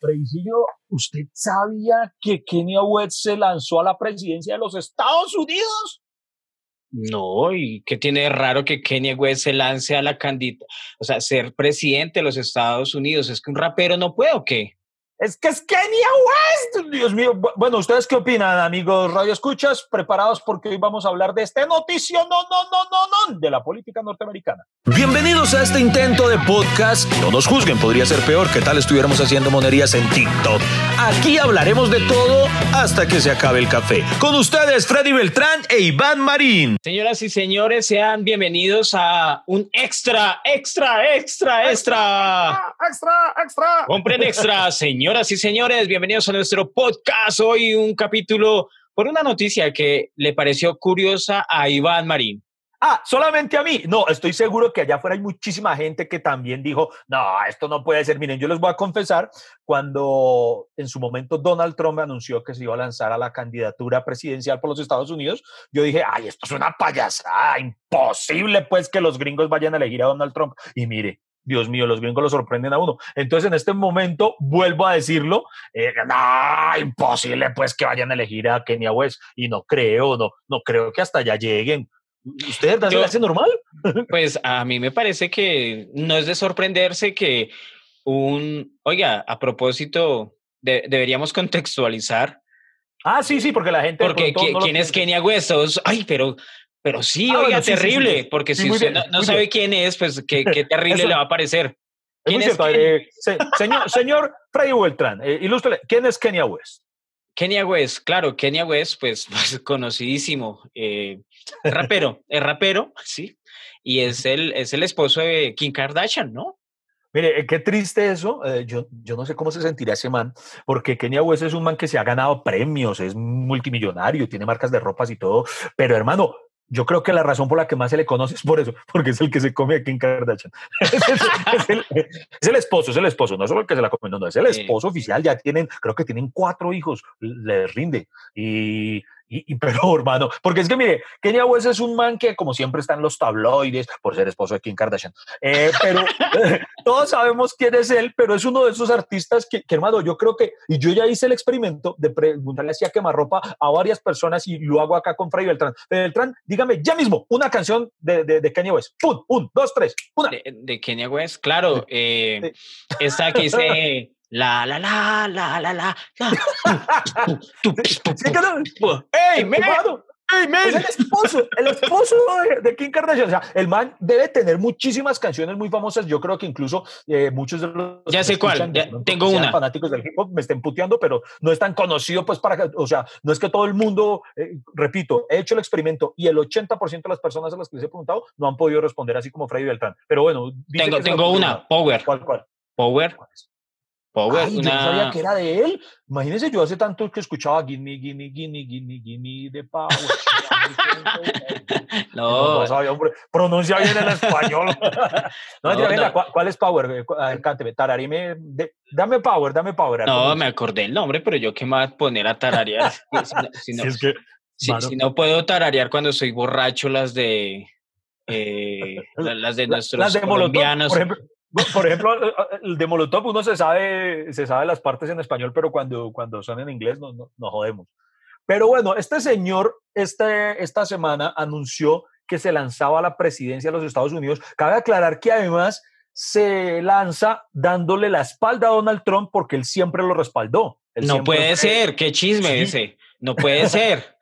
Freisillo, ¿usted sabía que Kenia West se lanzó a la presidencia de los Estados Unidos? No, ¿y qué tiene de raro que Kenia West se lance a la candidata? O sea, ser presidente de los Estados Unidos, ¿es que un rapero no puede o qué? Es que es Kenia West. Dios mío. Bueno, ¿ustedes qué opinan, amigos Radio Escuchas? Preparados porque hoy vamos a hablar de este noticio, no, no, no, no, no, de la política norteamericana. Bienvenidos a este intento de podcast. No nos juzguen, podría ser peor que tal estuviéramos haciendo monerías en TikTok. Aquí hablaremos de todo hasta que se acabe el café. Con ustedes, Freddy Beltrán e Iván Marín. Señoras y señores, sean bienvenidos a un extra, extra, extra, extra. Extra, extra. Compren extra, señor. Señoras y señores, bienvenidos a nuestro podcast. Hoy un capítulo por una noticia que le pareció curiosa a Iván Marín. Ah, solamente a mí. No, estoy seguro que allá afuera hay muchísima gente que también dijo, no, esto no puede ser. Miren, yo les voy a confesar, cuando en su momento Donald Trump anunció que se iba a lanzar a la candidatura presidencial por los Estados Unidos, yo dije, ay, esto es una payasada, imposible pues que los gringos vayan a elegir a Donald Trump. Y mire, Dios mío, los gringos lo sorprenden a uno. Entonces, en este momento, vuelvo a decirlo, eh, no, imposible pues que vayan a elegir a Kenia West. Y no creo, no, no creo que hasta allá lleguen. ¿Ustedes lo hace normal? Pues a mí me parece que no es de sorprenderse que un, oiga, a propósito, deberíamos contextualizar. Ah, sí, sí, porque la gente. Porque ¿quién es Kenia West? Ay, pero pero sí, ah, oiga, terrible, porque si usted no, sabe quién es, pues qué, qué terrible le va a parecer. ¿Quién es, eh, señor, señor Freddy Beltrán, eh, ¿quién es Kenia West? Kenia West, claro, Kenia West, pues, pues conocidísimo, eh, rapero, es rapero, sí, y es el, es el esposo de Kim Kardashian, ¿no? Mire, eh, qué triste eso. yo, yo no sé cómo se sentirá ese man, porque Kenia West es un man que se ha ganado premios, es multimillonario, tiene marcas de ropas y todo, pero hermano, yo creo que la razón por la que más se le conoce es por eso, porque es el que se come aquí en Kardashian. es, el, es, el, esposo, es el esposo, no solo el que se la come, no, no, es el esposo oficial, ya tienen, creo que tienen cuatro hijos, les rinde. Y y, pero, hermano, porque es que mire, Kenya West es un man que como siempre está en los tabloides por ser esposo de Kim Kardashian. Eh, pero todos sabemos quién es él, pero es uno de esos artistas que, hermano, yo creo que, y yo ya hice el experimento de preguntarle así a quemarropa a varias personas y lo hago acá con Fray Beltrán. Beltrán, dígame ya mismo una canción de, de, de Kanye West. ¡Pum! Un, dos, tres. Una. De, de Kanye West, claro. Eh, esta que dice. La, la, la, la, la, la, la. ¡Ey, man! ¡Ey, man! Es el esposo, el esposo de, Kim Kardashian. O sea, el man debe tener muchísimas canciones muy famosas. Yo creo que incluso eh, muchos de los. Ya sé cuál, ya, tengo una. fanáticos del hip hop me estén puteando, pero no es tan conocido, pues, para. O sea, no es que todo el mundo. Eh, repito, he hecho el experimento y el 80% de las personas a las que les he preguntado no han podido responder así como Freddy Beltrán. Pero bueno. Tengo, tengo una, Power. ¿Cuál, cuál? Power. Power, Yo no sabía que era de él. Imagínense, yo hace tanto que escuchaba Gimme, Gimme, Gimme, Gimme, Gimme de Power. no. no, sabía, hombre. Pronuncia bien el español. no, no, venga, ¿cuál, es Power? Cánteme, tararime. dame Power, dame Power. No, me acordé el nombre, pero yo qué más poner a tararear. si, no, es que, si, no puedo tararear cuando soy borracho las de. Eh, las de nuestros las de colombianos. por ejemplo, por ejemplo, el de Molotov uno se sabe, se sabe las partes en español, pero cuando, cuando son en inglés nos no, no jodemos. Pero bueno, este señor este, esta semana anunció que se lanzaba a la presidencia de los Estados Unidos. Cabe aclarar que además se lanza dándole la espalda a Donald Trump porque él siempre lo respaldó. no puede ser, qué chisme ese. No puede ser.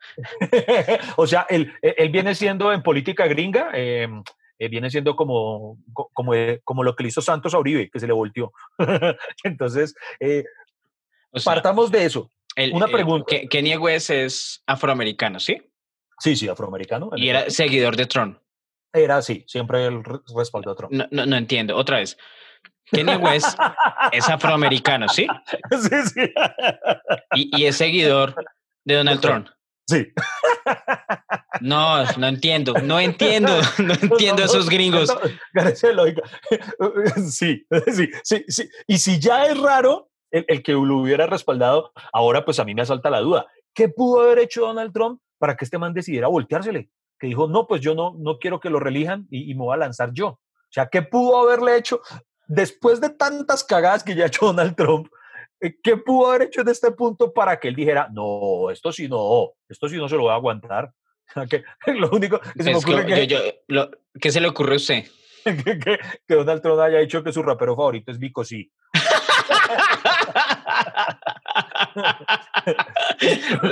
o sea, él, él, viene siendo en política gringa, eh, eh, viene siendo como, como, eh, como lo que le hizo Santos a Uribe, que se le volteó. Entonces, eh, partamos de eso. Una pregunta. Kanye West es afroamericano, ¿sí? Sí, sí, afroamericano. Y era seguidor de Trump. Era así, siempre el respaldo a Trump. No, no, no entiendo, otra vez. Kanye West es afroamericano, ¿sí? Sí, sí. Y, y es seguidor de Donald Trump. Sí. No, no entiendo, no entiendo, no entiendo a esos gringos. Sí, sí, sí, sí. Y si ya es raro el, que lo hubiera respaldado, ahora pues a mí me asalta la duda. ¿Qué pudo haber hecho Donald Trump para que este man decidiera volteársele? Que dijo, no, pues yo no, no quiero que lo relijan y, y me voy a lanzar yo. O sea, ¿qué pudo haberle hecho después de tantas cagadas que ya ha hecho Donald Trump? ¿Qué pudo haber hecho en este punto para que él dijera, no, esto sí no, esto sí no se lo voy a aguantar? que, lo único que se me ocurre que, ¿Qué se le ocurre a usted? que, Donald Trump haya dicho que su rapero favorito es Vico sí.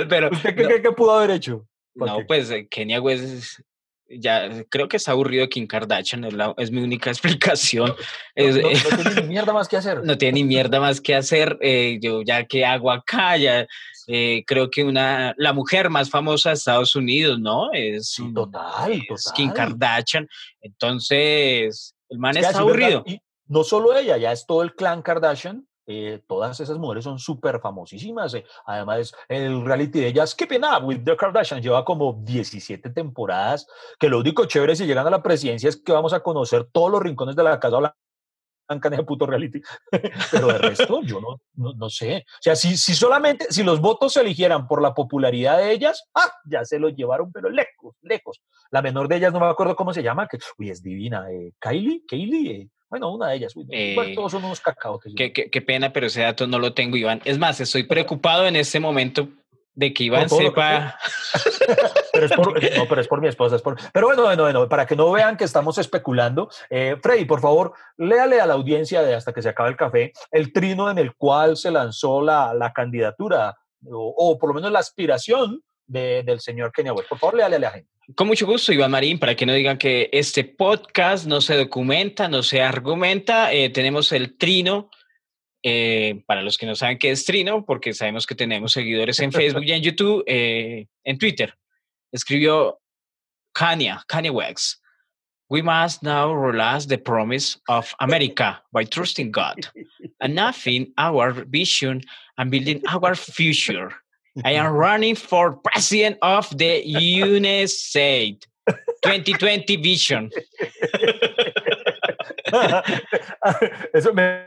Pero, ¿Usted qué cree que pudo haber hecho? No, pues eh, Kenia West ya creo que está aburrido de Kim Kardashian, es, mi única explicación. No, tiene ni mierda más que hacer. No tiene ni mierda más que hacer. Eh, yo ya que hago acá, ya eh, creo que una, la mujer más famosa de Estados Unidos, ¿no? Es, total, Kim Kardashian. Entonces, el man está aburrido. Y no solo ella, ya es todo el clan Kardashian. Eh, todas esas mujeres son súper famosísimas. Eh. Además, el reality de ellas, Keeping Up with the Kardashians, lleva como 17 temporadas. Que lo único chévere si llegan a la presidencia es que vamos a conocer todos los rincones de la Casa Blanca en ese puto reality. Pero de resto, yo no, no, sé. O sea, si, si solamente, si los votos se eligieran por la popularidad de ellas, ¡ah! Ya se los llevaron, pero lejos, lejos. La menor de ellas, no me acuerdo cómo se llama, que, uy, es divina. Eh, Kylie, Kylie, bueno, una de ellas. Eh, todos son unos cacao. qué, qué, pena, pero ese dato no lo tengo, Iván. Es más, estoy preocupado en este momento de que Iván sepa. pero es por, no, pero es por mi esposa. Es por, pero bueno, bueno, bueno, para que no vean que estamos especulando, eh, Freddy, por favor, léale a la audiencia de hasta que se acabe el café el trino en el cual se lanzó la, la candidatura o, o, por lo menos la aspiración de, del señor Kenia West. Por favor, léale a la gente. Con mucho gusto, Iván Marín, para que no digan que este podcast no se documenta, no se argumenta, eh, tenemos el trino, eh, para los que no saben qué es trino, porque sabemos que tenemos seguidores en Facebook y en YouTube, eh, en Twitter. Escribió Kanye, Kanye West. We must now realize the promise of America by trusting God and nothing our vision and building our future. I am running for president of the United States. 2020 Vision. Eso me,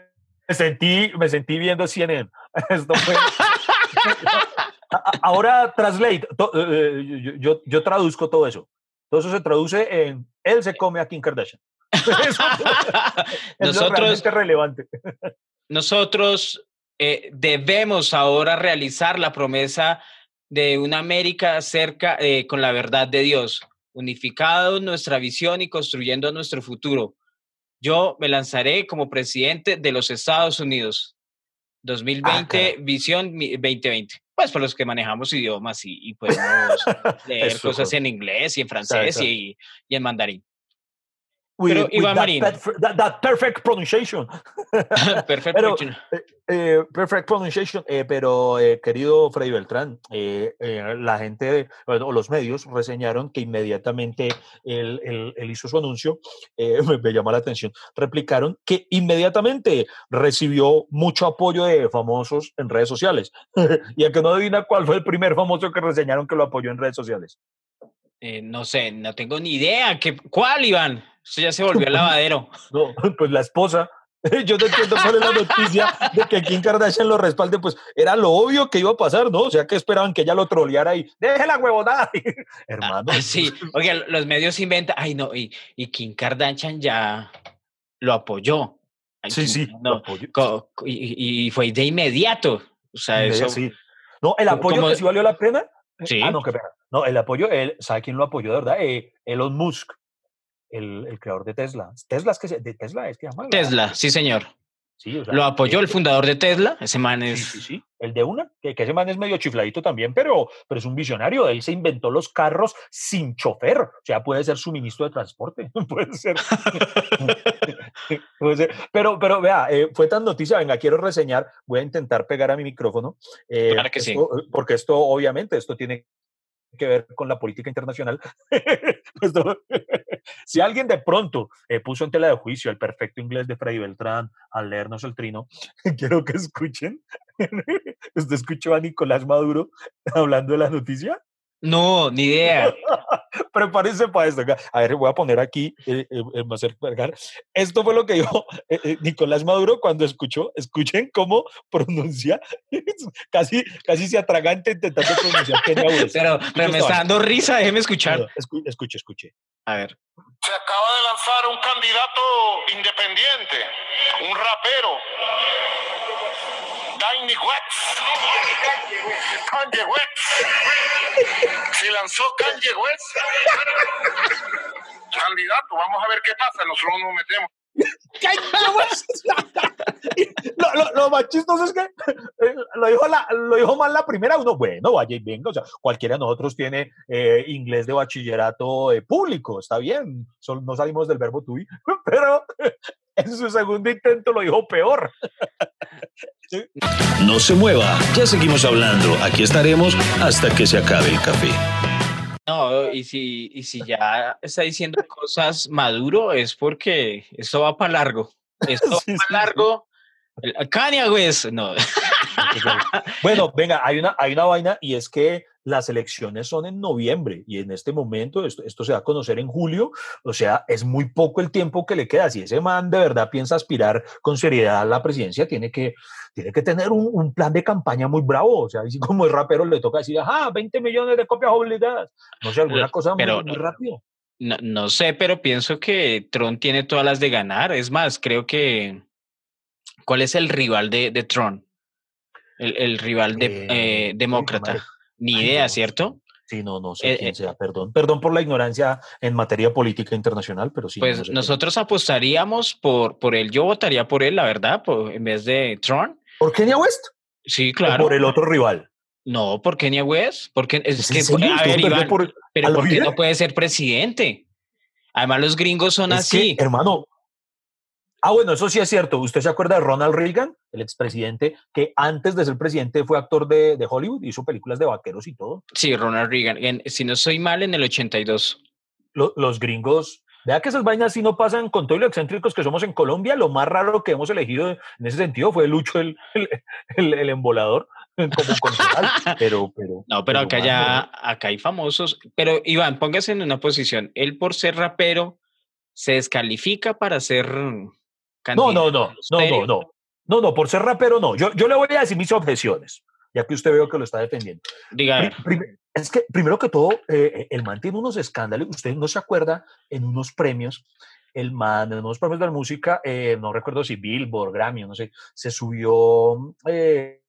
sentí, me sentí viendo CNN. Esto fue, ahora, translate. To, uh, yo, yo, traduzco todo eso. Todo eso se traduce en él se come a Kim Kardashian. Eso, nosotros, es relevante. Nosotros eh, debemos ahora realizar la promesa de una América cerca eh, con la verdad de Dios, unificado nuestra visión y construyendo nuestro futuro. Yo me lanzaré como presidente de los Estados Unidos. 2020, ah, visión 2020. Pues para los que manejamos idiomas y, podemos leer cosas en inglés y en francés y, y en mandarín. Pero Iván Marín. That, perfect pronunciation. perfect pero, eh, eh, perfect pronunciation. Eh, pero, querido Freddy Beltrán, la gente o los medios reseñaron que inmediatamente él, él, hizo su anuncio. Me, me, llamó la atención. Replicaron que inmediatamente recibió mucho apoyo de famosos en redes sociales. y a que no adivina cuál fue el primer famoso que reseñaron que lo apoyó en redes sociales. No sé, no tengo ni idea. ¿Qué, ¿Cuál, Iván? Eso ya se volvió el lavadero. No, pues la esposa. Yo no entiendo cuál es la noticia de que Kim Kardashian lo respalde, pues era lo obvio que iba a pasar, ¿no? O sea, que esperaban que ella lo troleara y deje la huevonada. Hermano. Ah, sí, oye, los medios inventan, ay no, y, y Kim Kardashian ya lo apoyó. sí, sí, lo apoyó. Y, fue de inmediato. O sea, eso. Sí. No, el apoyo que sí valió la pena. Sí. Ah, no, qué pena. No, el apoyo, él, ¿sabe quién lo apoyó de verdad? Eh, Elon Musk el, el, creador de Tesla. Tesla es que de Tesla es que llama. Tesla, sí, señor. Sí, lo apoyó el fundador de Tesla, ese man es... Sí, sí, sí, el de una, que, que, ese man es medio chifladito también, pero, pero es un visionario, él se inventó los carros sin chofer, o sea, puede ser suministro de transporte, puede ser. puede ser. Pero, pero vea, eh, fue tan noticia, venga, quiero reseñar, voy a intentar pegar a mi micrófono, eh, claro que sí. porque esto, obviamente, esto tiene que ver con la política internacional. Pues si alguien de pronto eh, puso en tela de juicio el perfecto inglés de Freddy Beltrán al leernos el trino, quiero que escuchen. ¿Usted escuchó a Nicolás Maduro hablando de la noticia? No, ni idea. Prepárense para esto. A ver, voy a poner aquí, eh, eh, Esto fue lo que dijo eh, Nicolás Maduro cuando escuchó, escuchen cómo pronuncia, casi, casi se atragante intentando pronunciar Pero, pero me está dando risa, déjeme escuchar. escuche, escuche. A ver. Se acaba de lanzar un candidato independiente, un rapero Tiny West. Kanye West. Se lanzó Kanye West. Candidato, vamos a ver qué pasa. Nosotros nos metemos. lo, lo, lo, más chistoso es que eh, lo dijo, la, lo dijo mal la primera, uno, bueno, vaya y venga, o sea, cualquiera de nosotros tiene eh, inglés de bachillerato eh, público, está bien, Sol, no salimos del verbo be, pero en su segundo intento lo dijo peor. No se mueva, ya seguimos hablando, aquí estaremos hasta que se acabe el café. No, y si, y si ya está diciendo cosas maduro es porque esto va para largo. Esto va sí, para largo. Kanye West, no. Bueno, venga, hay una, hay una vaina y es que las elecciones son en noviembre y en este momento esto, esto se va a conocer en julio, o sea, es muy poco el tiempo que le queda. Si ese man de verdad piensa aspirar con seriedad a la presidencia, tiene que, tiene que tener un, un plan de campaña muy bravo, o sea, así como el rapero le toca decir, ajá, 20 millones de copias obligadas, no sé, alguna cosa muy, pero muy no- rápido. no. No sé, pero pienso que Trump tiene todas las de ganar. Es más, creo que... ¿Cuál es el rival de, de Trump? El, el rival de, Eh, eh, demócrata. Ni idea, ¿cierto? Sí, no, no sé Eh, quién eh, sea, perdón. Perdón por la ignorancia en materia política internacional, pero sí. no Pues quién. nosotros apostaríamos por, por él. Yo votaría por él, la verdad, por- en vez de Trump. ¿Por Kenia West? Sí, ¿O claro. por el otro rival? No, por Kanye West. Porque es ¿Es en que, a ¿Usted ver, perdió Iván, por- pero ¿por qué no puede ser presidente? Además, los gringos son Es que, así. hermano. Ah, bueno, eso sí es cierto. ¿Usted se acuerda de Ronald Reagan, el expresidente, que antes de ser presidente fue actor de, de Hollywood, hizo películas de vaqueros y todo? Sí, Ronald Reagan. En- si no soy mal, en el 82. Lo- los gringos, vea que esas vainas sí no pasan con todo lo excéntricos que somos en Colombia. Lo más raro que hemos elegido en ese sentido fue Lucho, el, el, el, el embolador, como. Pero, pero. No, pero acá ya, acá hay famosos. Pero Iván, póngase en una posición. Él por ser rapero se descalifica para ser No, no, no, no, no, no. No, no, por ser rapero no. Yo, yo le voy a decir mis objeciones, ya que usted veo que lo está defendiendo. Diga, es que, primero que todo, eh, el man tiene unos escándalos. Usted no se acuerda en unos premios, el man, en unos premios de la música, eh, no recuerdo si Billboard, Grammy, no sé, se subió eh,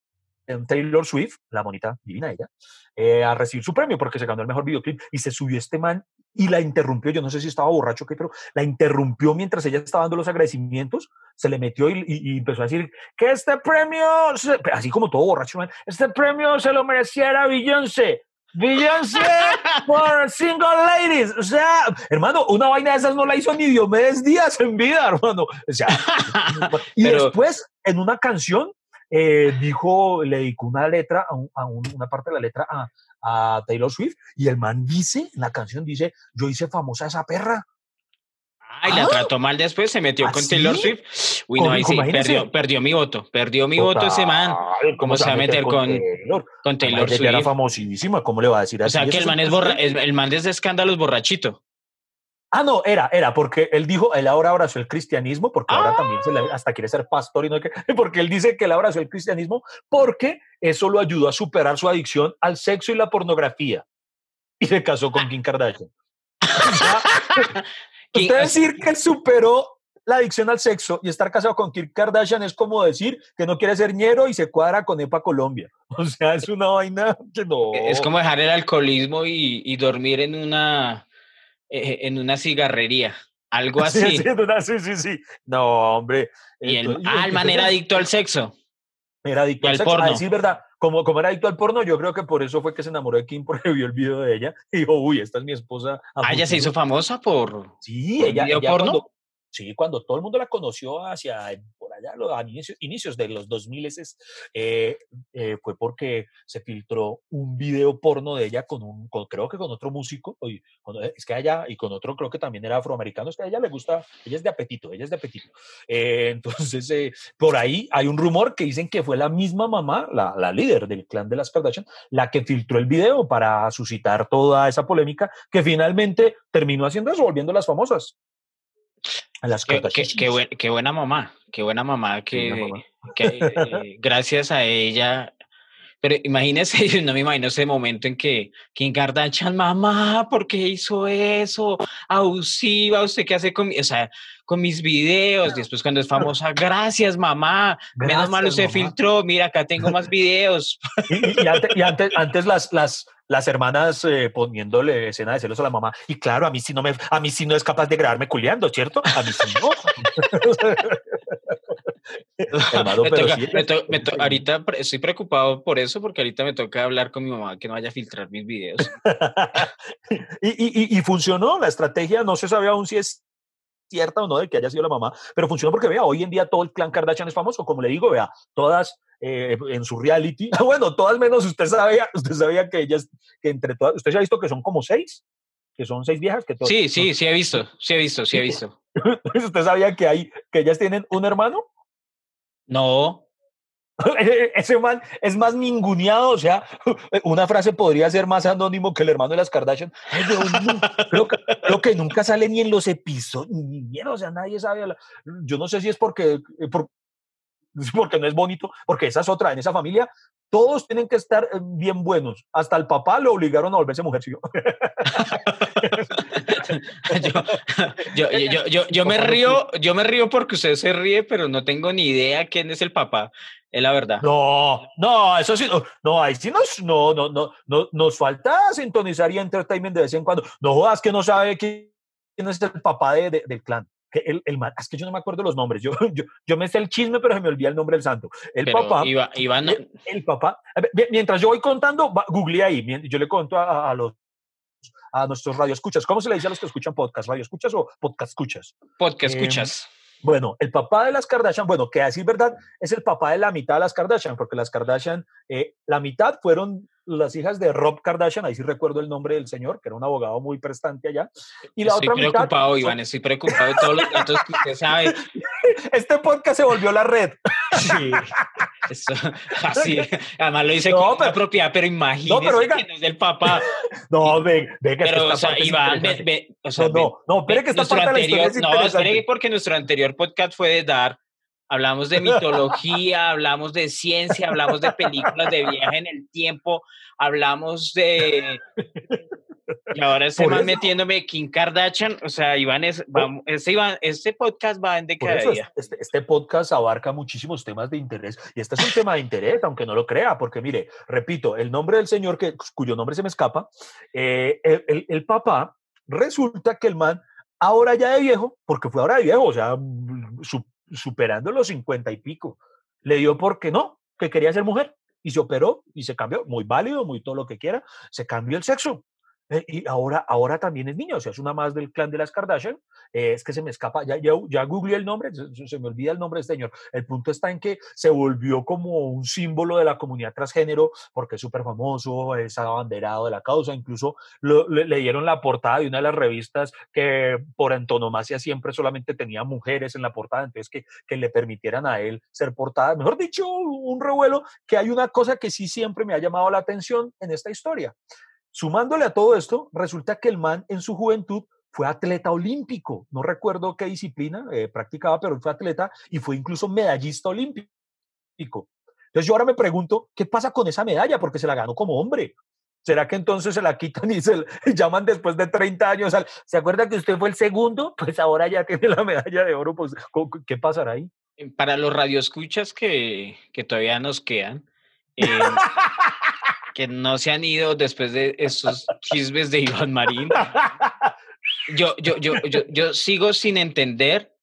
en Taylor Swift, la bonita, divina ella, eh, a recibir su premio porque se ganó el mejor videoclip y se subió este man y la interrumpió. Yo no sé si estaba borracho o qué, pero la interrumpió mientras ella estaba dando los agradecimientos. Se le metió y, y- y empezó a decir que este premio, se- así como todo borracho, man, este premio se lo mereciera Beyoncé. Beyoncé por Single Ladies. O sea, hermano, una vaina de esas no la hizo ni Diomedes Díaz en vida, hermano. O sea, y Pero- después, en una canción, eh, dijo, le dedicó una letra, a, un- a un- una parte de la letra a, a Taylor Swift, y el man dice, en la canción dice, yo hice famosa a esa perra. Ay, la ¿Ah? trató mal después, se metió ¿Ah, con Taylor sí? Swift. Uy, no, ahí sí, perdió, perdió mi voto. Perdió mi voto ese man ¿Cómo se va a meter con- Taylor? con Taylor ya era Swift. famosísima, ¿cómo le va a decir O así? sea que el es man es borra, es- el man de ese escándalo es borrachito. Ah, no, era, era, porque él dijo, él ahora abrazó el cristianismo, porque ahora Ah. también se le, hasta quiere ser pastor y no sé qué, porque él dice que él abrazó el cristianismo porque eso lo ayudó a superar su adicción al sexo y la pornografía. Y se casó con Kim Kardashian. Usted decir que superó la adicción al sexo y estar casado con Kim Kardashian es como decir que no quiere ser ñero y se cuadra con EPA Colombia. O sea, es una vaina que no. Es como dejar el alcoholismo y, y dormir en una, eh, en una cigarrería. Algo Sí, así. sí, sí, sí, sí. No, hombre. Y el, Entonces- ah, el man era entonces- adicto al sexo. Era adicto al al sexo. A porno. decir verdad, como, como era adicto al porno, yo creo que por eso fue que se enamoró de Kim porque vio el video de ella y dijo, uy, esta es mi esposa. a Ah, ella se futuro". hizo famosa por. Sí, por ella, video ella porno? cuando, sí, cuando todo el mundo la conoció hacia allá, a inicios, inicios de los 2000 eh, eh, fue porque se filtró un video porno de ella con un, con- creo que con otro músico, y con- es que a ella, y con otro creo que también era afroamericano, es que a ella le gusta, ella es de apetito, ella es de apetito. Eh, entonces, eh, por ahí hay un rumor que dicen que fue la misma mamá, la, la líder del clan de las Kardashian, la que filtró el video para suscitar toda esa polémica, que finalmente terminó haciendo eso, volviéndolas famosas. A las Qué, qué- qué buen- qué buena mamá. Qué buena mamá que, buena mamá. que, eh, gracias a ella. Pero imagínese, yo no me imagino ese momento en que Kim Kardashian, mamá, ¿por qué hizo eso? Abusiva, ¿usted qué hace con mi-?" O sea, con mis videos. Después cuando es famosa, gracias mamá, menos mal Gracias, usted mamá. filtró, mira, acá tengo más videos. Y, y- y antes, y antes, antes las, las, las hermanas eh, poniéndole escena de celos a la mamá. Y claro, a mí sí no me, a mí sí no es capaz de grabarme culeando, ¿cierto? A mí sí no. Hermano, Me pero toca- sí, me to- me to- ahorita estoy preocupado por eso, porque ahorita me toca hablar con mi mamá que no vaya a filtrar mis videos. y, y- y- y funcionó la estrategia, no se sabe aún si es cierta o no de que haya sido la mamá, pero funcionó porque vea, hoy en día todo el clan Kardashian es famoso, como le digo, vea, todas eh, en su reality, bueno, todas menos usted sabía, usted sabía que ellas, que entre todas, usted se ha visto que son como seis, que son seis viejas, que Sí, sí, sí he visto, sí he visto, sí he visto. usted sabía que hay, que ellas tienen un hermano, No, ese man es más ninguneado, o sea, una frase podría ser más anónimo que el hermano de las Kardashian. Creo, que, creo que nunca sale ni en los episodios, ni mierda, o sea, nadie sabe. Yo no sé si es porque, eh, por- porque no es bonito, porque esa es otra, en esa familia todos tienen que estar eh, bien buenos. Hasta el papá lo obligaron a volverse mujer. yo, yo, yo, yo, me río, yo me río porque usted se ríe, pero no tengo ni idea quién es el papá. Es la verdad. No, no, eso sí, no, no, ahí sí nos, no, no, no, no, nos falta sintonizar y entertainment de vez en cuando. No jodas que no sabe quién es el papá de, de- del clan. El, el es que yo no me acuerdo los nombres. Yo, yo, yo me sé el chisme, pero se me olvida el nombre del santo. El Pero papá. No- el, el papá. Mientras yo voy contando, va- googleé ahí. Yo le conto a, a los a nuestros radioescuchas. ¿Cómo se le dice a los que escuchan podcast? ¿Radioescuchas o podcast escuchas? podcast em, escuchas. Bueno, el papá de las Kardashian, bueno, que a decir verdad, es el papá de la mitad de las Kardashian, porque las Kardashian, eh, la mitad fueron las hijas de Rob Kardashian, ahí sí recuerdo el nombre del señor, que era un abogado muy prestante allá, y la Estoy otra mitad... preocupado, Iván, estoy preocupado de todos los datos que usted sabe. Este podcast se volvió la red. Sí, eso, así, además lo dice No, con pero- propiedad, pero imagínese pero oiga. que no es del papá. No, ve, ve que Pero, esta o sea, parte es Iván, ve, ve, o sea, No, no, no, espere que esta parte de la historia anterior, es no, espere porque nuestro anterior podcast fue de Dar. Hablamos de mitología, hablamos de ciencia, hablamos de películas de viaje en el tiempo, hablamos de... Y ahora man eso. metiéndome Kim Kardashian, o sea, Iván es, vamos, este, Iván, este podcast va en decadencia. este, este podcast abarca muchísimos temas de interés y este es un tema de interés, aunque no lo crea, porque mire, repito, el nombre del señor que, cuyo nombre se me escapa, eh, el, el- el papá, resulta que el man, ahora ya de viejo, porque fue ahora de viejo, o sea, mm, su- superando los cincuenta y pico, le dio porque no, que quería ser mujer y se operó y se cambió, muy válido, muy todo lo que quiera, se cambió el sexo. Eh, y ahora, ahora también es niña, o sea, es una más del clan de las Kardashian. eh, es que se me escapa, ya, ya, ya googleé el nombre, se, se- me olvida el nombre de este señor. El punto está en que se volvió como un símbolo de la comunidad transgénero, porque es súper famoso, es abanderado de la causa. Incluso lo- le dieron la portada de una de las revistas que por antonomasia siempre solamente tenía mujeres en la portada, entonces que, que le permitieran a él ser portada. Mejor dicho, un revuelo, que hay una cosa que sí siempre me ha llamado la atención en esta historia. Sumándole a todo esto, resulta que el man en su juventud fue atleta olímpico. No recuerdo qué disciplina eh, practicaba, pero fue atleta y fue incluso medallista olímpico. Entonces yo ahora me pregunto, ¿qué pasa con esa medalla? Porque se la ganó como hombre. ¿Será que entonces se la quitan y se la- llaman después de 30 años? al, ¿Se acuerda que usted fue el segundo? Pues ahora ya tiene la medalla de oro. Pues, ¿co- co- ¿Qué pasará ahí? Para los radioescuchas que, que todavía nos quedan, eh, que no se han ido después de esos chismes de Iván Marín, yo, yo, yo, yo, yo sigo sin entender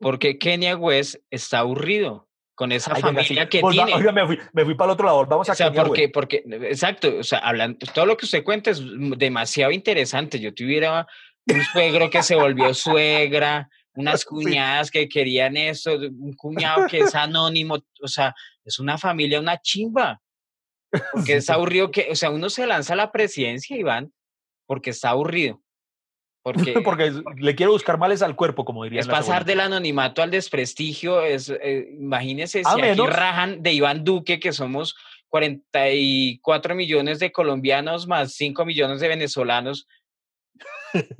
por qué Kenia West está aburrido con esa Ay, venga, sí, familia que volva- tiene. oiga, me fui, me fui para el otro lado. Vamos a O sea, Kenia porque, West. porque, exacto, o sea, hablando, todo lo que usted cuenta es demasiado interesante. Yo tuviera un suegro que se volvió suegra, unas cuñadas que querían eso, un cuñado que es anónimo, o sea, es una familia, una chimba. Porque es aburrido que, o sea, uno se lanza a la presidencia, Iván, porque está aburrido. Porque Porque le quiero buscar males al cuerpo, como diría. es pasar del anonimato al desprestigio. Es, eh, imagínese A si aquí rajan de Iván Duque, que somos 44 millones de colombianos más 5 millones de venezolanos,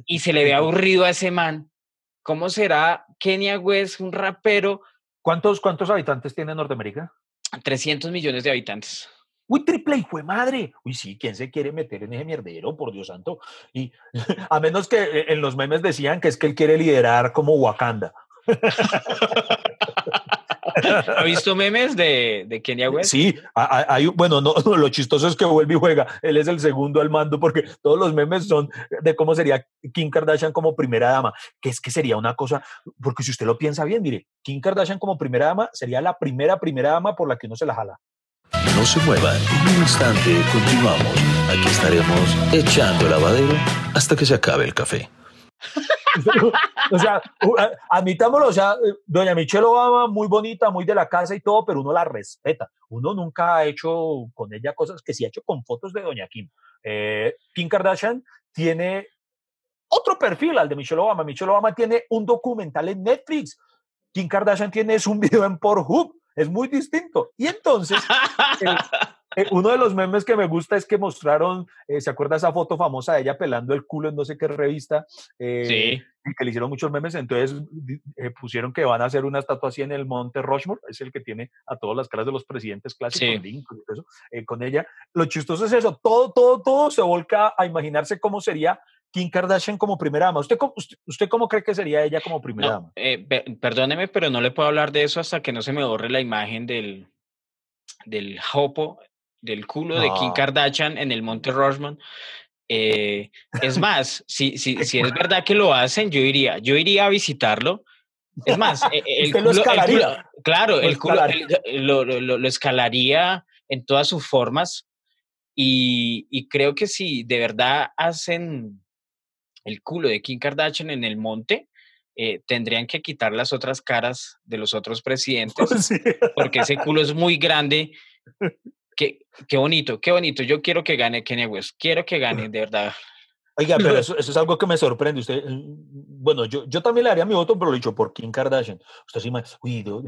y se le ve aburrido a ese man. ¿Cómo será Kenia West, un rapero, ¿Cuántos, ¿Cuántos habitantes tiene Norteamérica? 300 millones de habitantes? Uy, triple hijo de madre. Uy, sí, ¿quién se quiere meter en ese mierdero, por Dios santo? Y a menos que eh, en los memes decían que es que él quiere liderar como Wakanda. ¿Ha visto memes de, de Kenia West? Sí, ha- ha- hay, bueno, no, lo chistoso es que vuelve y juega. Él es el segundo al mando porque todos los memes son de cómo sería Kim Kardashian como primera dama, que es que sería una cosa, porque si usted lo piensa bien, mire, Kim Kardashian como primera dama sería la primera primera dama por la que uno se la jala. No se muevan, en un instante continuamos. Aquí estaremos echando el lavadero hasta que se acabe el café. o sea, admitámoslo, o sea, doña Michelle Obama, muy bonita, muy de la casa y todo, pero uno la respeta. Uno nunca ha hecho con ella cosas que sí ha hecho con fotos de doña Kim. Eh, Kim Kardashian tiene otro perfil al de Michelle Obama. Michelle Obama tiene un documental en Netflix. Kim Kardashian tiene un video en Pornhub. Es muy distinto. Y entonces, eh, uno de los memes que me gusta es que mostraron, eh, ¿se acuerda esa foto famosa de ella pelando el culo en no sé qué revista? Eh, Sí. y que le hicieron muchos memes, entonces eh, pusieron que van a hacer una estatua así en el monte Rushmore, es el que tiene a todas las caras de los presidentes clásicos, Sí. Lincoln eso, eh, con ella. Lo chistoso es eso, todo, todo, todo se volca a imaginarse cómo sería Kim Kardashian como primera dama. ¿Usted, cómo- usted, usted cómo cree que sería ella como primera No, dama? eh, pe- perdóneme, pero no le puedo hablar de eso hasta que no se me borre la imagen del, del jopo, del culo de Kim No. Kardashian en el Monte Rushmore. Eh, es más, si, si, si es verdad que lo hacen, yo iría, yo iría a visitarlo. Es más, eh, eh, el lo culo- el culo- claro, el culo el- lo- lo- lo escalaría en todas sus formas y, y creo que si de verdad hacen el culo de Kim Kardashian en el monte, eh, tendrían que quitar las otras caras de los otros presidentes, Sí. porque ese culo es muy grande. Qué, qué bonito, qué bonito. Yo quiero que gane Kanye West. Quiero que gane, de verdad. Oiga, pero eso, eso es algo que me sorprende. Usted, mm, bueno, yo, yo también le haría mi voto, pero lo he dicho por Kim Kardashian. Usted sí, uy, no,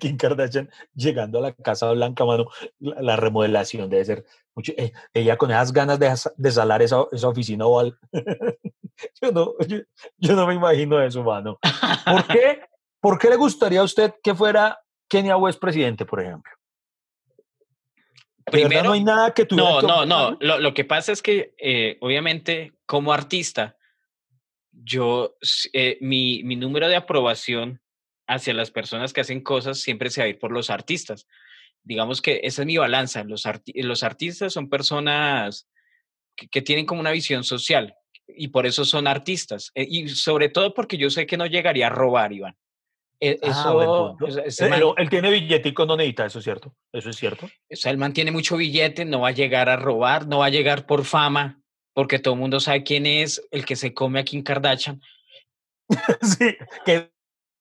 Kim Kardashian llegando a la Casa Blanca, mano, la, la remodelación debe ser mucho. eh, ella con esas ganas de, de salar esa, esa oficina oval. yo, no, yo, yo no me imagino eso, mano. ¿Por qué, ¿Por qué le gustaría a usted que fuera Kenya West presidente, por ejemplo? ¿De verdad Primero, no hay nada que tuviera no, no, no. Lo, lo que pasa es que, eh, obviamente, como artista, yo, eh, mi, mi número de aprobación hacia las personas que hacen cosas siempre se va a ir por los artistas. Digamos que esa es mi balanza. Los, arti- los artistas son personas que, que tienen como una visión social y por eso son artistas. Eh, y sobre todo porque yo sé que no llegaría a robar, Iván. E- Ah, Eso, ese- Eh, man- él, él tiene billetico, no necesita, eso es cierto. Eso es cierto. o sea, el man tiene mucho billete, no va a llegar a robar, no va a llegar por fama, porque todo el mundo sabe quién es el que se come a Kim Kardashian. sí, que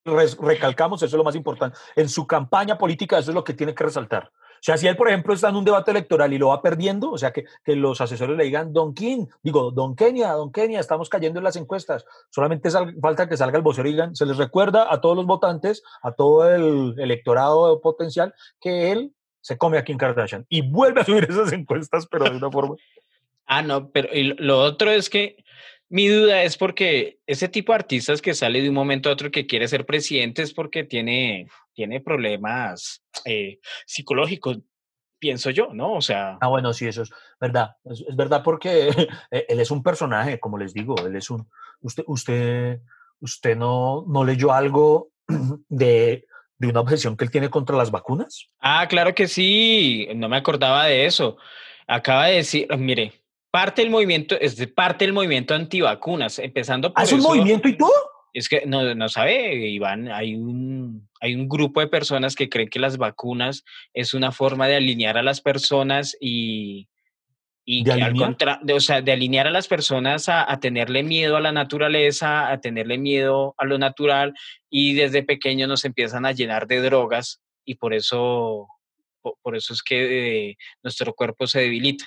recalcamos, eso es lo más importante. En su campaña política, eso es lo que tiene que resaltar. O sea, si él, por ejemplo, está en un debate electoral y lo va perdiendo, o sea, que, que los asesores le digan, Don King, digo, Don Kenia, Don Kenia, estamos cayendo en las encuestas. Solamente falta que salga el vocero y se les recuerda a todos los votantes, a todo el electorado potencial, que él se come a Kim Kardashian y vuelve a subir esas encuestas, pero de una forma. Ah, no, pero y lo otro es que mi duda es porque ese tipo de artistas que sale de un momento a otro que quiere ser presidente es porque tiene, tiene problemas eh, psicológicos, pienso yo, ¿no? O sea, Ah, bueno, sí, eso es verdad. Es, es verdad porque eh, él es un personaje, como les digo, él es un. Usted, usted, usted no, no leyó algo de, de una obsesión que él tiene contra las vacunas. ah, claro que sí, no me acordaba de eso. Acaba de decir, mire, parte del movimiento, es de parte del movimiento antivacunas, empezando por ¿Ah, es un eso- movimiento y todo? Es que no, no sabe, Iván, hay un, hay un grupo de personas que creen que las vacunas es una forma de alinear a las personas y, y ¿De que al alinear? contra, de, o sea, de alinear a las personas a, a tenerle miedo a la naturaleza, a tenerle miedo a lo natural y desde pequeños nos empiezan a llenar de drogas y por eso, po- por, eso es que eh, nuestro cuerpo se debilita,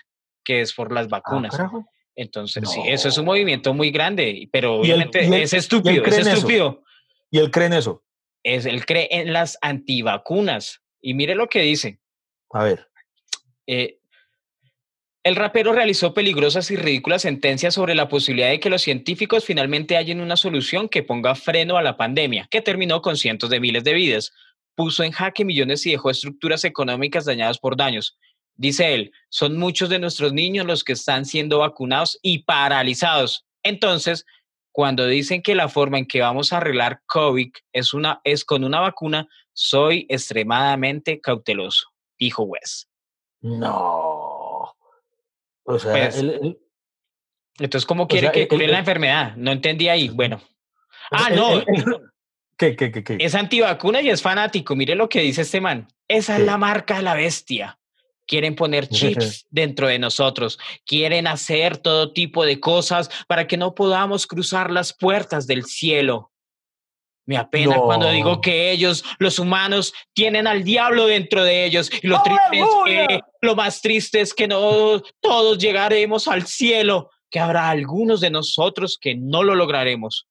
que es por las Ah, vacunas. Entonces, sí, eso es un movimiento muy grande, pero Y él- obviamente y él- es estúpido. ¿Y él cree en eso? Es, él cree en las antivacunas. Y mire lo que dice. A ver. eh, el rapero realizó peligrosas y ridículas sentencias sobre la posibilidad de que los científicos finalmente hallen una solución que ponga freno a la pandemia, que terminó con cientos de miles de vidas. Puso en jaque millones y dejó estructuras económicas dañadas por daños. Dice él, son muchos de nuestros niños los que están siendo vacunados y paralizados. Entonces, cuando dicen que la forma en que vamos a arreglar COVID es, una, es con una vacuna, soy extremadamente cauteloso, dijo Wes. No. O sea, Pues, él- él- Entonces, ¿cómo O quiere sea, que él- cure la enfermedad? No entendí ahí. Bueno. Ah, no. ¿Qué, qué, qué, qué? Es antivacuna y es fanático. Mire lo que dice este man. Esa es la marca de la bestia. Quieren poner chips dentro de nosotros. Quieren hacer todo tipo de cosas para que no podamos cruzar las puertas del cielo. Me apena cuando digo No. que ellos, los humanos, tienen al diablo dentro de ellos. Y lo triste es que, lo más triste es que no todos llegaremos al cielo, que habrá algunos de nosotros que no lo lograremos.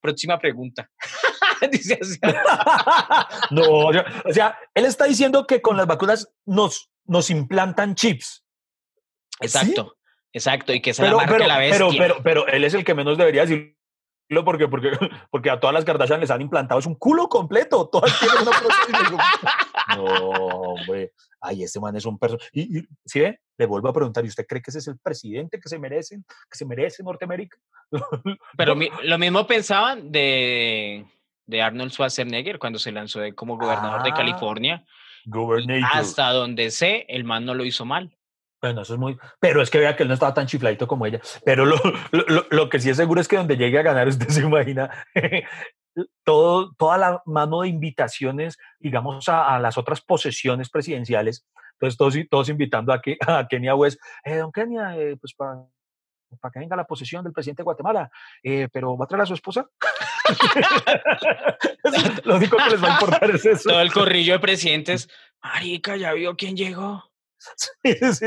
Próxima pregunta. Dice así. no, o sea, o sea, él está diciendo que con las vacunas nos, nos implantan chips. Exacto, exacto. Y que es Pero, la marca pero, la pero, bestia. pero, pero él es el que menos debería decirlo porque, porque, porque a todas las Kardashian les han implantado es un culo completo. Todas tienen una prótesis. No, hombre. Ay, este man es un perso. Y, y ¿sí ve? Le vuelvo a preguntar, ¿y usted cree que ese es el presidente que se merecen, que se merece Norteamérica? Pero mi- lo mismo pensaban de, de Arnold Schwarzenegger cuando se lanzó de- como gobernador de Ah, California. Governator. Hasta donde sé, el man no lo hizo mal. Bueno, eso es muy. Pero es que vea que él no estaba tan chifladito como ella. Pero lo, lo, lo- lo que sí es seguro es que donde llegue a ganar, usted se imagina todo, toda la mano de invitaciones, digamos, a, a las otras posesiones presidenciales. Entonces, todos, todos invitando a, que, a Kenia West. Eh, don Kenia, eh, pues para para que venga la posesión del presidente de Guatemala, eh, pero ¿va a traer a su esposa? Lo único que les va a importar es eso. Todo el corrillo de presidentes. Marica, ¿ya vio quién llegó? Sí, sí.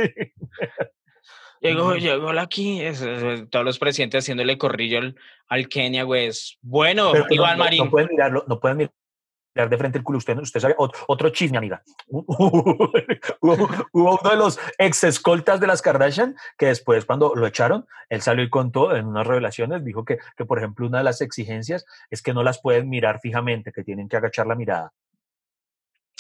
Llegó, llegó la aquí. Es- es- todos los presidentes haciéndole corrillo al, al Kenia West. Bueno, Pero Iván no, Marín. No pueden mirarlo, no pueden mirar de frente el culo. Usted, usted sabe, ot- otro chisme, amiga. hubo, hubo uno de los ex escoltas de las Kardashian que después, cuando lo echaron, él salió y contó en unas revelaciones, dijo que, que, por ejemplo, una de las exigencias es que no las pueden mirar fijamente, que tienen que agachar la mirada.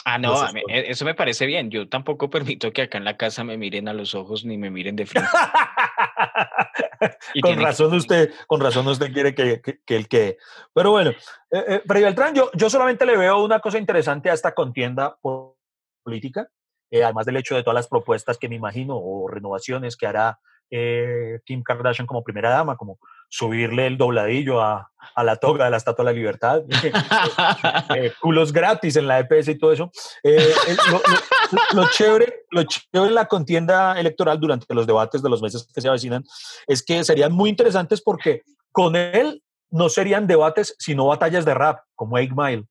Ah, no, a mí- escoltas. e- eso me parece bien. Yo tampoco permito que acá en la casa me miren a los ojos ni me miren de frente. Y con que- razón usted, con razón usted quiere que, que, que él quede. Pero bueno, eh, eh, Freddy Beltrán, yo, yo solamente le veo una cosa interesante a esta contienda po- política, eh, además del hecho de todas las propuestas que me imagino o renovaciones que hará eh, Kim Kardashian como primera dama, como subirle el dobladillo a, a la toga de la Estatua de la Libertad, eh, culos gratis en la EPS y todo eso. Eh, lo, lo- lo chévere, lo chévere en la contienda electoral durante los debates de los meses que se avecinan es que serían muy interesantes porque con él no serían debates, sino batallas de rap, como Eight Mile.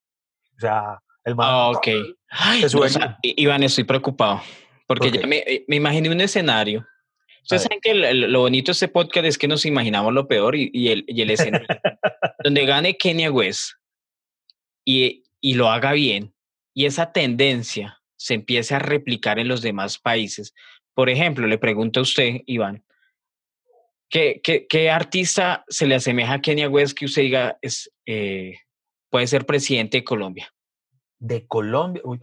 O sea, el man. Ah, ok. Ay, no, o sea, Iván, estoy preocupado. Porque ¿Por ya me, eh, me imaginé un escenario. Ustedes saben que el- lo bonito de este podcast es que nos imaginamos lo peor y, y el, y el escenario. donde gane Kenya West y, y lo haga bien y esa tendencia se empiece a replicar en los demás países. Por ejemplo, le pregunto a usted, Iván, ¿qué, qué, qué artista se le asemeja a Kenya West que usted diga es, eh, puede ser presidente de Colombia? de Colombia. Uy,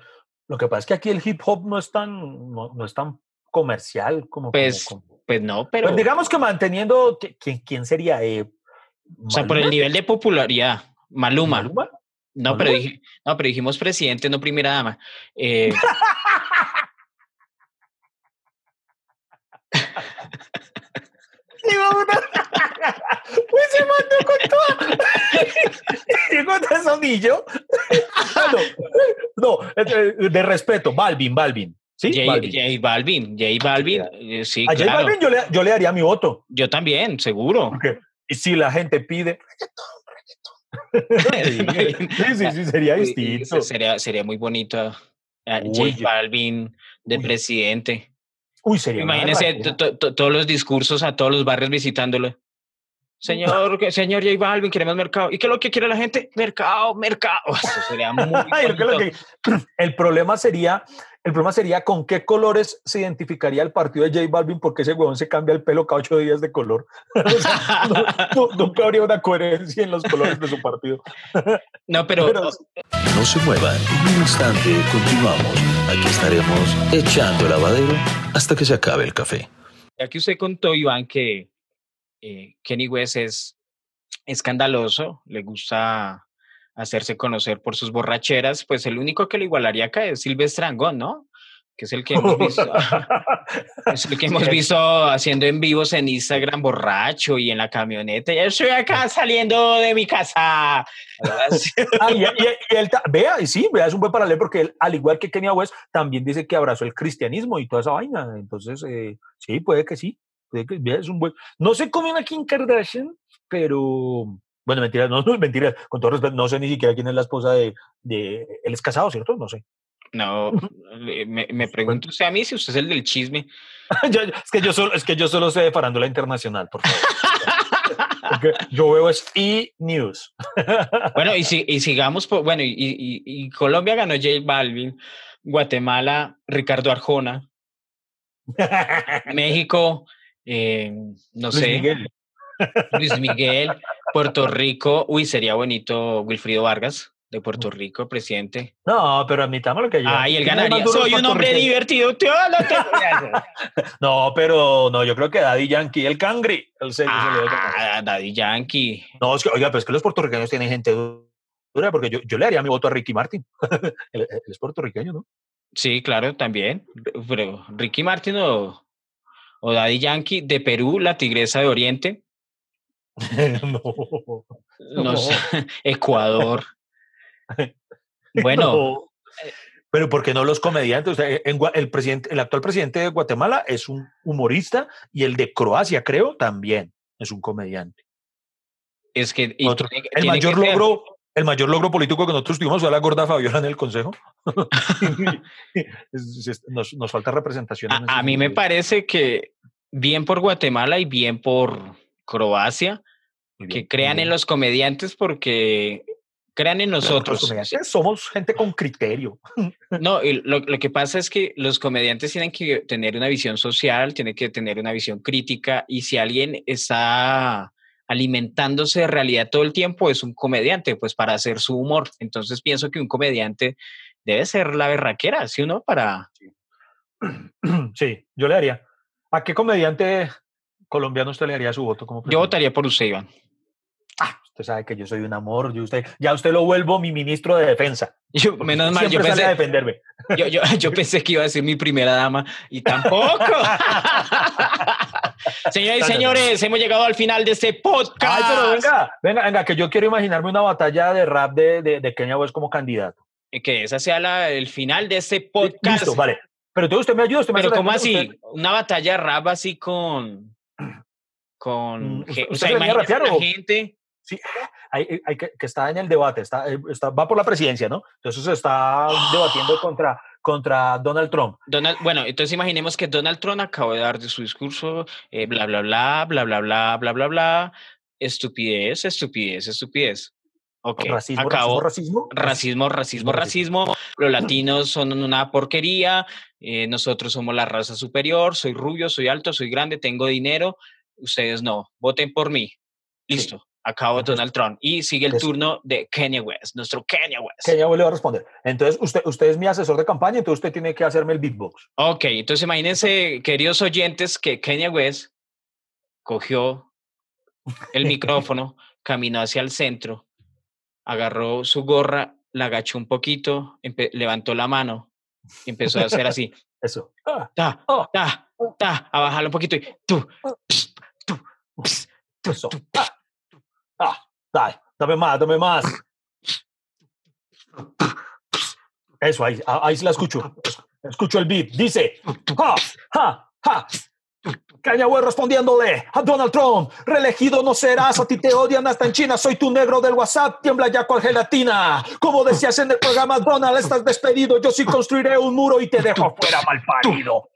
lo que pasa es que aquí el hip hop no es tan, no, no es tan comercial como. Pues, como- Pues no, pero... Pues digamos que manteniendo. ¿qui- ¿Quién, quién sería? Eh, o sea, por el nivel de popularidad, Maluma. ¿Maluma? No, pero dije, no, pero dijimos presidente, no primera dama. Eh, Uy, se mandó con todo. Llegó de sonillo. No, no, eh, de respeto, Balvin, Balvin. ¿Sí? J, Balvin. J Balvin, J Balvin, eh, sí, A J claro. Balvin yo le, yo le daría mi voto. Yo también, seguro. Porque y si la gente pide. sí, sí, sí, sería distinto. Sería, sería muy bonito eh, J. Balvin de Uy. presidente. Uy, sería Imagínese todos los discursos a todos los barrios visitándolo. Señor, señor J Balvin, queremos mercado. ¿Y qué es lo que quiere la gente? Mercado, mercado. Eso sería muy que- lo bonito. que- el problema sería, el problema sería con qué colores se identificaría el partido de J Balvin porque ese huevón se cambia el pelo cada ocho días de color. O sea, no- no- nunca habría una coherencia en los colores de su partido. No, pero, Pero- No se muevan, en un instante continuamos. Aquí estaremos echando el lavadero hasta que se acabe el café. Ya que usted contó, Iván, que eh, Kenny West es escandaloso, le gusta hacerse conocer por sus borracheras, pues el único que le igualaría acá es Silvestre Angón, ¿no? Que es el que hemos visto, es el que hemos visto haciendo en vivos en Instagram borracho y en la camioneta. Ya estoy acá saliendo de mi casa. Ah, y, y- y él ta- vea, y sí, vea, es un buen paralelo porque él, al igual que Kenya West, también dice que abrazó el cristianismo y toda esa vaina. Entonces, eh, sí, puede que sí. Es un buen. No sé cómo una Kim Kardashian, pero. Bueno, mentira, no, no, mentira. Con todo respeto, no sé ni siquiera quién es la esposa de. de él es casado, ¿cierto? No sé. No, me, me pregunto usted a mí si usted es el del chisme. Yo- es, que yo solo, es que yo solo sé de farándula internacional, por favor. Yo veo es E-News. Bueno, y, si, y sigamos, por, bueno, y, y- y Colombia ganó J Balvin, Guatemala, Ricardo Arjona, México, eh, no Luis sé, Miguel. Luis Miguel, Puerto Rico, uy, sería bonito Wilfrido Vargas de Puerto Rico, presidente. No, pero admitamos lo que yo. Ay, él ¿quién es más ganaría. Soy un hombre divertido. tío, no te- No, pero no, yo creo que Daddy Yankee, el Cangri, el. Ah, Daddy Yankee. No, es que, oiga, pero es que los puertorriqueños tienen gente dura, porque yo, yo le haría mi voto a Ricky Martin. él, él es puertorriqueño, ¿no? Sí, claro, también. Pero Ricky Martin o, o Daddy Yankee de Perú, la Tigresa de Oriente. no. No, No. Ecuador. Bueno, No. Pero ¿por qué no los comediantes? O sea, en Gua- el, presidente, el actual presidente de Guatemala es un humorista y el de Croacia, creo, también es un comediante. es que Otro- tiene El tiene mayor logro, el mayor logro político que nosotros tuvimos fue la gorda Fabiola en el Consejo. Nos, nos falta representación. en A, mí me parece que bien por Guatemala y bien por Croacia, que crean en los comediantes porque crean en Los nosotros. comediantes somos gente con criterio. No, y lo, lo que pasa es que los comediantes tienen que tener una visión social, tienen que tener una visión crítica y si alguien está alimentándose de realidad todo el tiempo es un comediante, pues para hacer su humor. Entonces pienso que un comediante debe ser la berraquera, ¿sí o no? Para... Sí, yo le haría. ¿A qué comediante colombiano usted le haría su voto? Como Yo votaría por usted, Iván. Usted sabe que yo soy un amor. Yo usted, ya usted lo vuelvo mi ministro de defensa. Yo, menos mal, yo a pensé, defenderme. yo, yo, yo pensé que iba a ser mi primera dama y tampoco. Señoras y señores, hemos llegado al final de este podcast. Ay, pero venga, venga, venga, que yo quiero imaginarme una batalla de rap de, de, de West como candidato. Que esa sea la- el final de este podcast. Listo, vale. Pero entonces usted me ayuda, usted me Pero hace la ¿cómo así? usted- Una batalla de rap así con... Con... Mm, ¿usted- o sea, se imagínese rapear la o- gente... Sí, hay, hay que, que está en el debate, está, eh, está, va por la presidencia, ¿no? Entonces se está debatiendo contra, contra Donald Trump. Donald, bueno, entonces imaginemos que Donald Trump acabó de dar de su discurso, eh, bla, bla, bla, bla, bla, bla, bla, bla, bla, estupidez, estupidez, estupidez. Ok, racismo, acabó. racismo, Racismo, racismo, racismo. Los latinos son una porquería. eh, nosotros somos la raza superior. Soy rubio, soy alto, soy grande, tengo dinero. Ustedes no. Voten por mí. Listo. Acabó Donald Trump. Y sigue el turno de Kanye West, nuestro Kanye West. Kenia West le va a responder. Entonces, usted, usted es mi asesor de campaña, entonces usted tiene que hacerme el beatbox. Ok, entonces imagínense, queridos oyentes, que Kanye West cogió el micrófono, caminó hacia el centro, agarró su gorra, la agachó un poquito, levantó la mano y empezó a hacer así, Eso. Ah, ta, Oh. ta, ta, a bajarlo un poquito y tú, tú, tú. Ah, dale, dame más, dame más. Eso, ahí, ah, ahí sí la escucho. Escucho el beat. Dice, ja, ja, ja. West respondiéndole a Donald Trump, reelegido no serás, a ti te odian hasta en China, soy tu negro del WhatsApp, tiembla ya cual gelatina. Como decías en el programa, Donald, estás despedido, yo sí construiré un muro y te dejo fuera mal parido.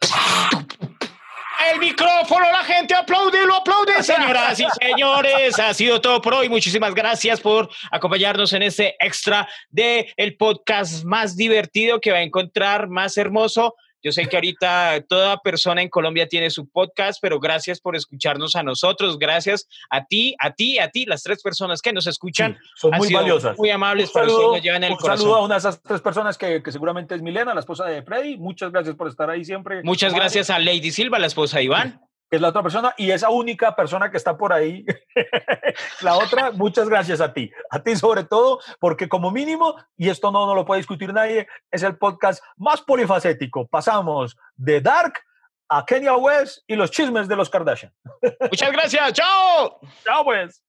El micrófono, la gente aplaude, lo aplaude, señoras y señores. Ha sido todo por hoy. Muchísimas gracias por acompañarnos en este extra de el podcast más divertido que va a encontrar, más hermoso Yo sé que ahorita toda persona en Colombia tiene su podcast, pero gracias por escucharnos a nosotros. Gracias a ti, a ti, a ti, las tres personas que nos escuchan. son muy valiosas. Muy amables, un saludo, nos llevan el un saludo a una de esas tres personas que, que, seguramente es Milena, la esposa de Freddy. Muchas gracias por estar ahí siempre. Muchas gracias a Lady Silva, la esposa de Iván que es la otra persona, y esa única persona que está por ahí, la otra, muchas gracias a ti, a ti sobre todo, porque como mínimo, y esto no, no lo puede discutir nadie, es el podcast más polifacético. Pasamos de Dark a Kenya West y los chismes de los Kardashian. Muchas gracias, chao. Chao pues.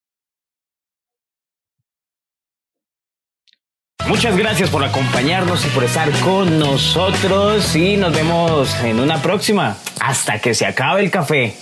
Muchas gracias por acompañarnos y por estar con nosotros y nos vemos en una próxima. Hasta que se acabe el café.